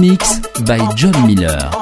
Mix by John Miller.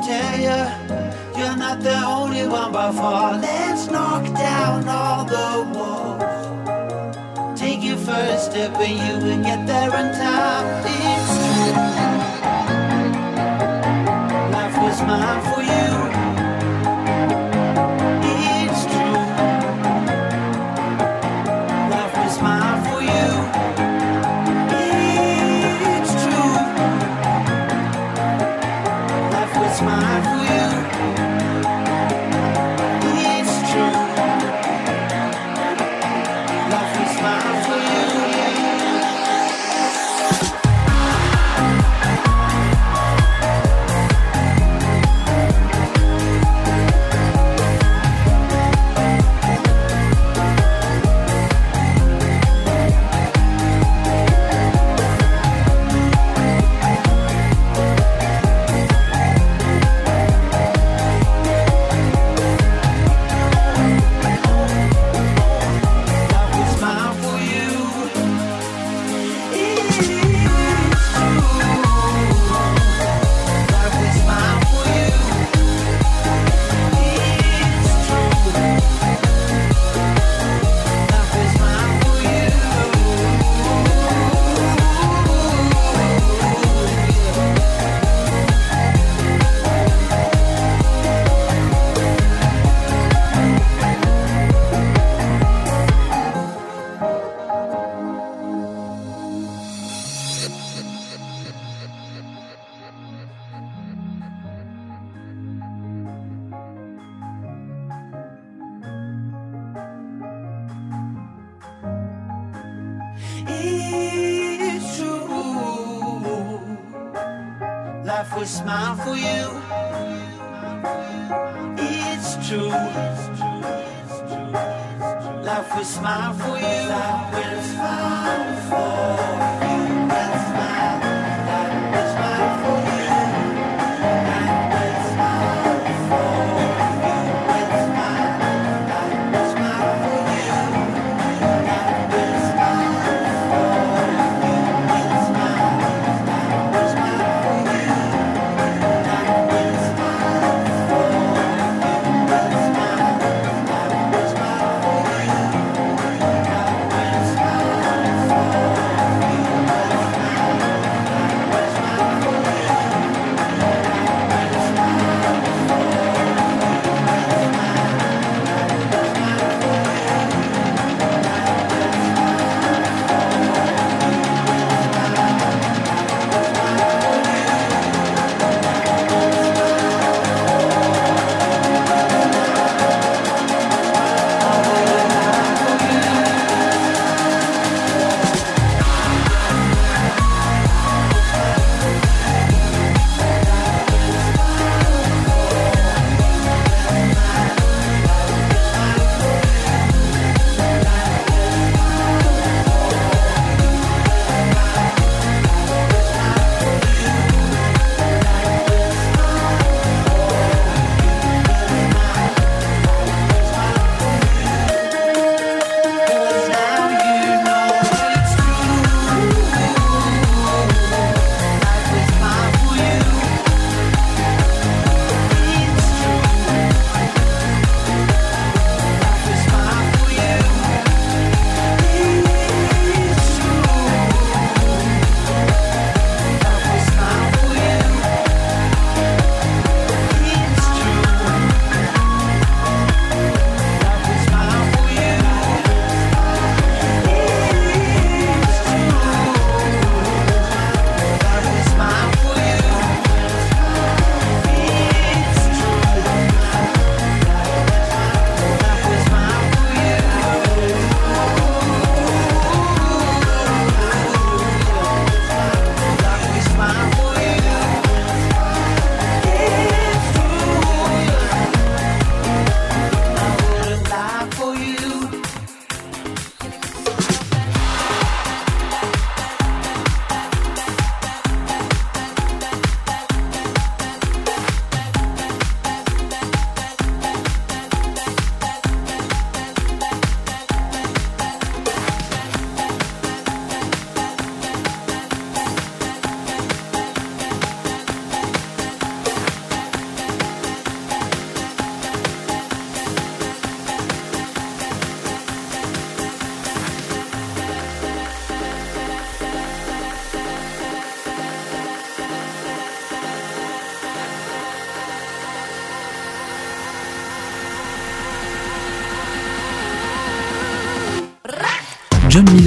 to tell you, you're not the only one by far. Let's knock down all the walls. Take your first step and you will get there in time. It's true. Life was mine smile for you. It's true. Life will smile for you. Life will smile for you.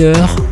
Miller,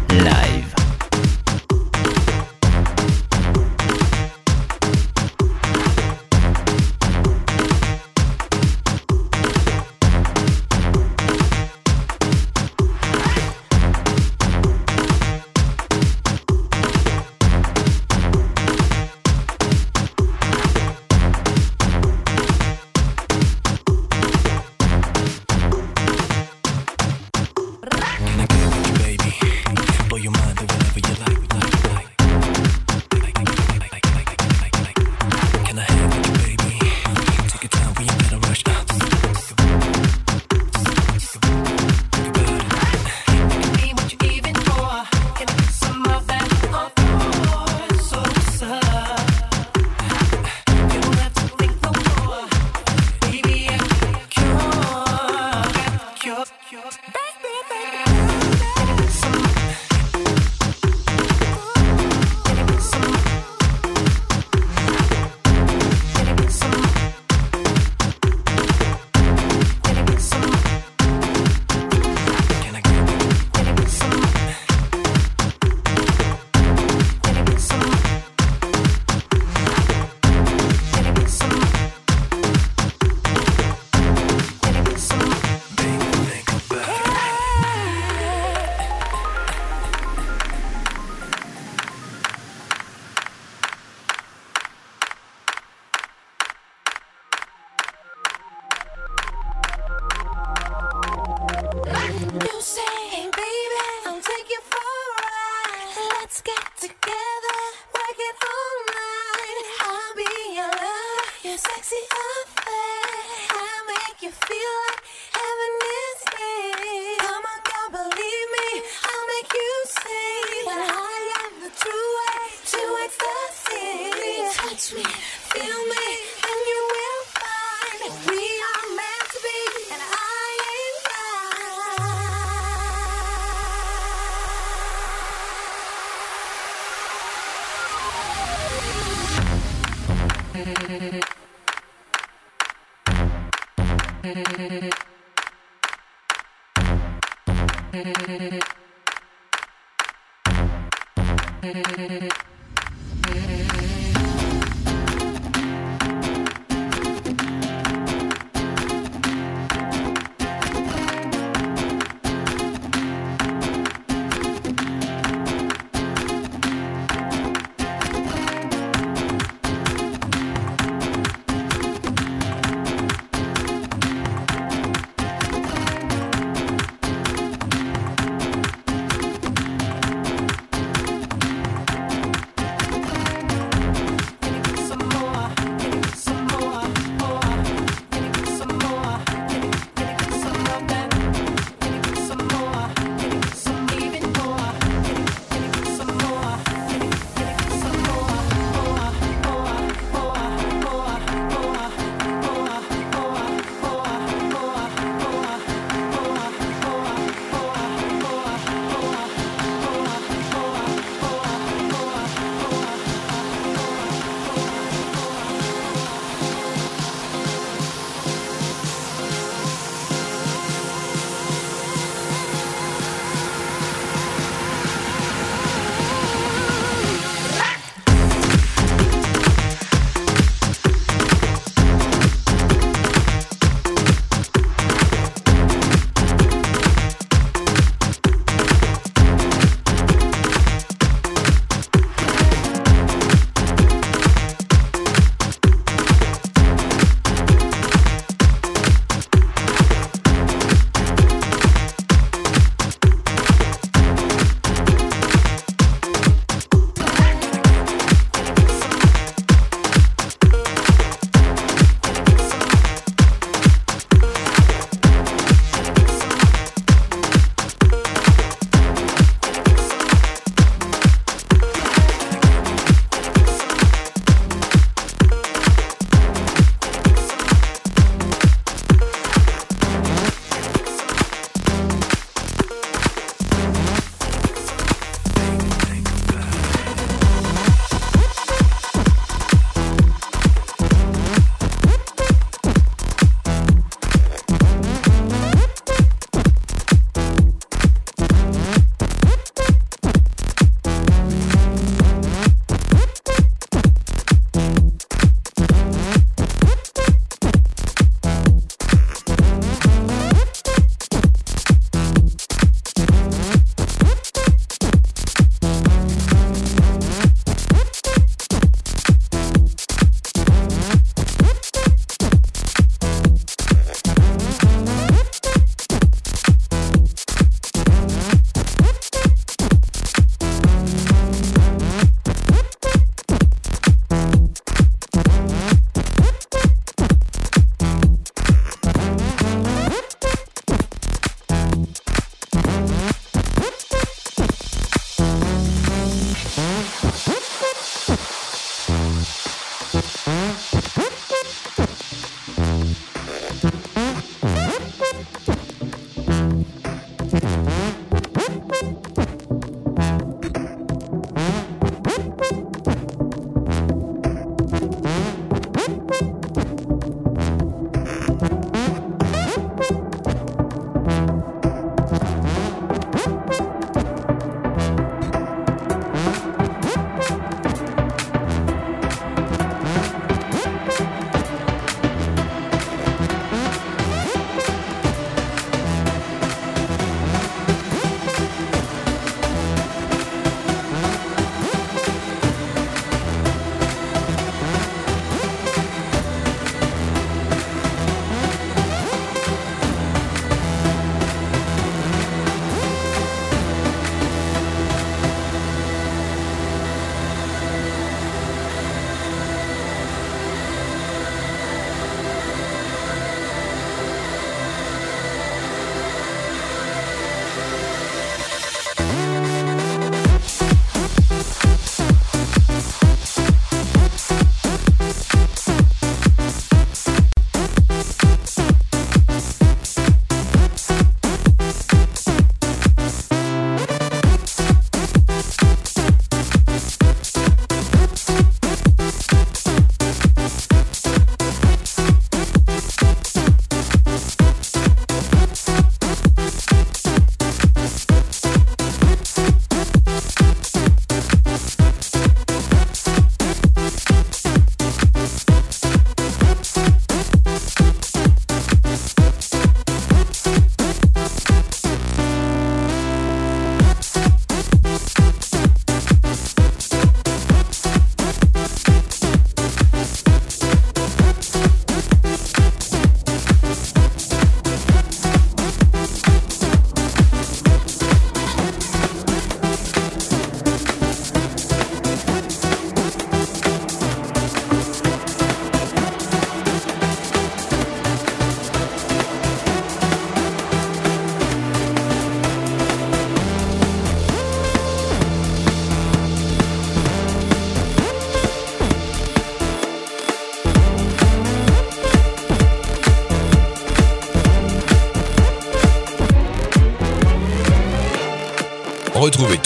ecstasy.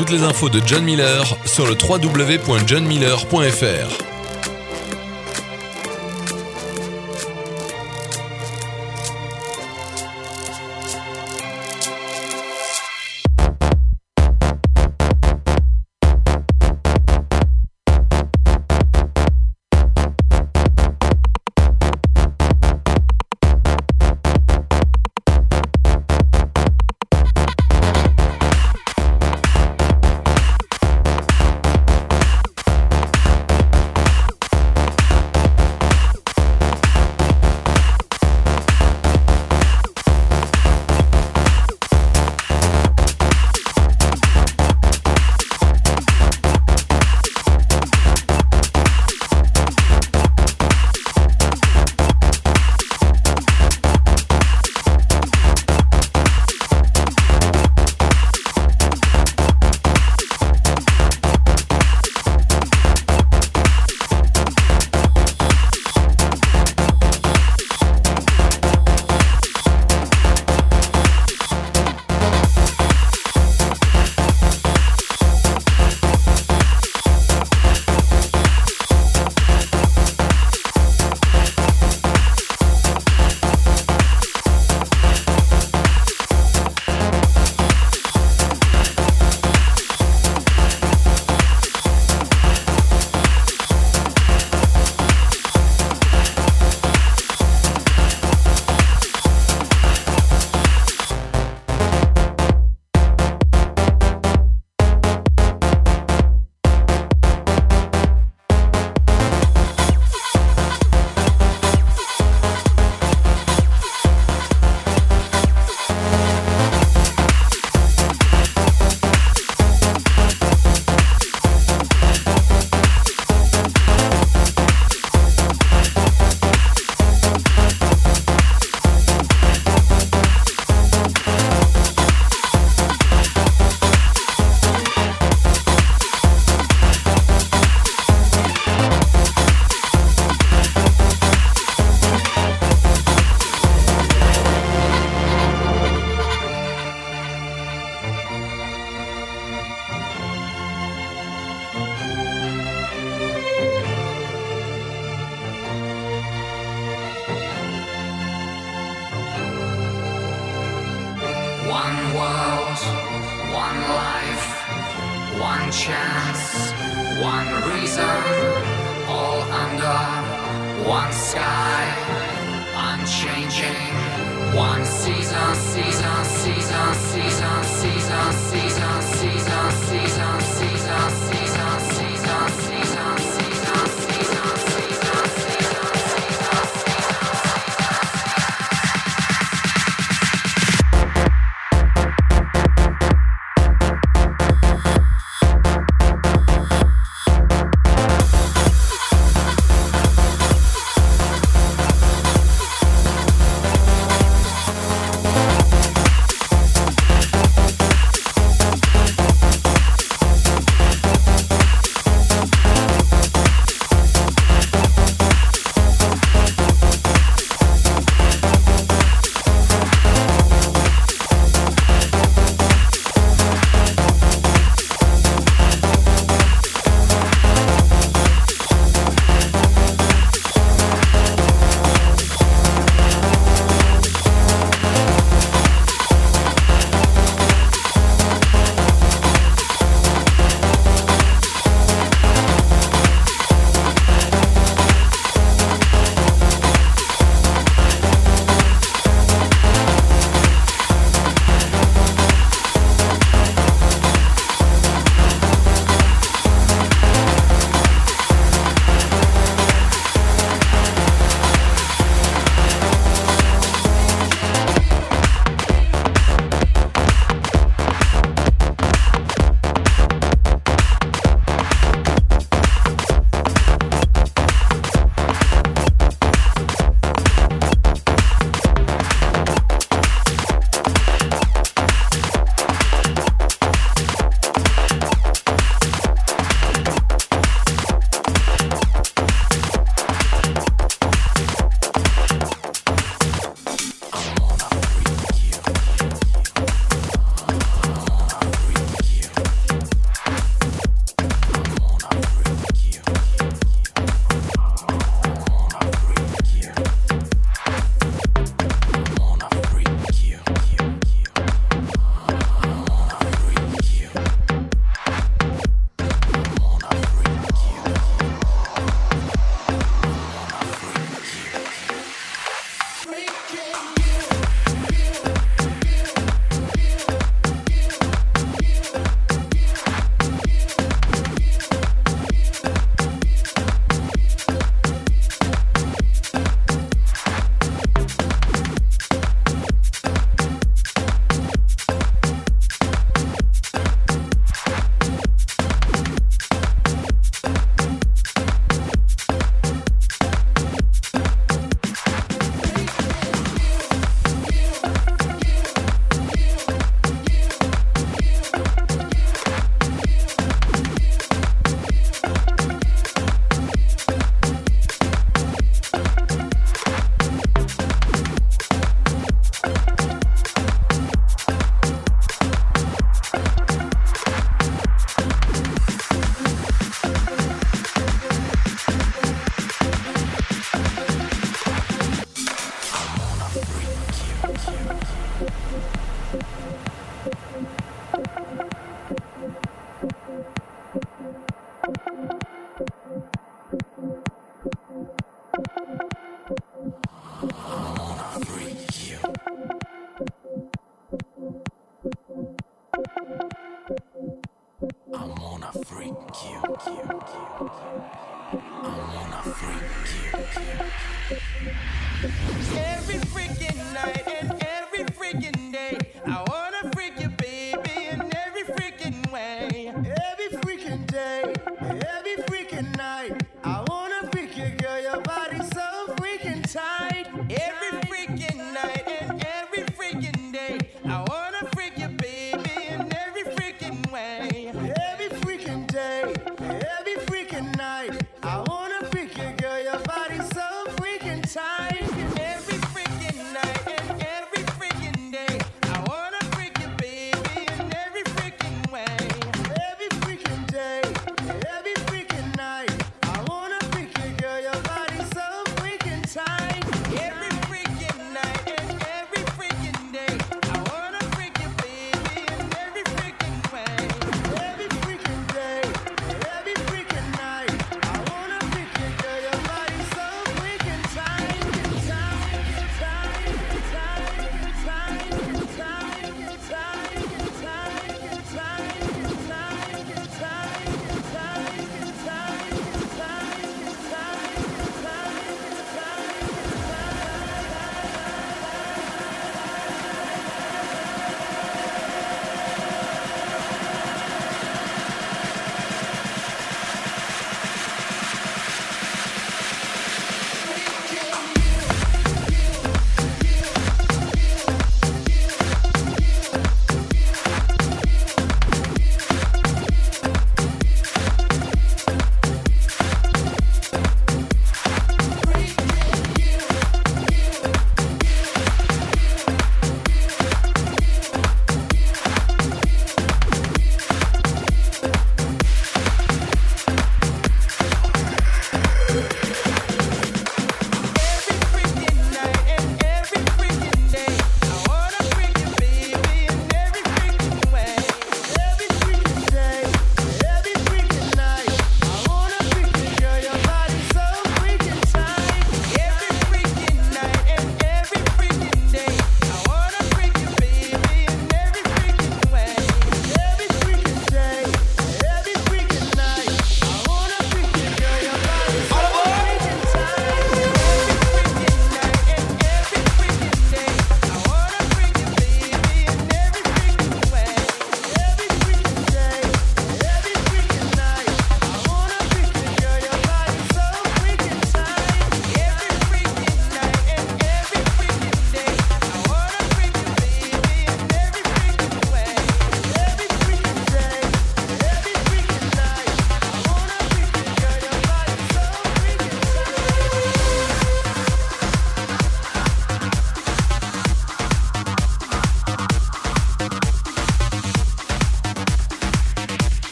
Toutes les infos de John Miller sur le www.johnmiller.fr. one sky, unchanging. One season, season, season, season, season, season, season, season.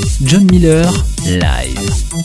John Miller, live.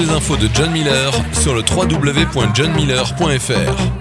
Les infos de John Miller sur le www.johnmiller.fr.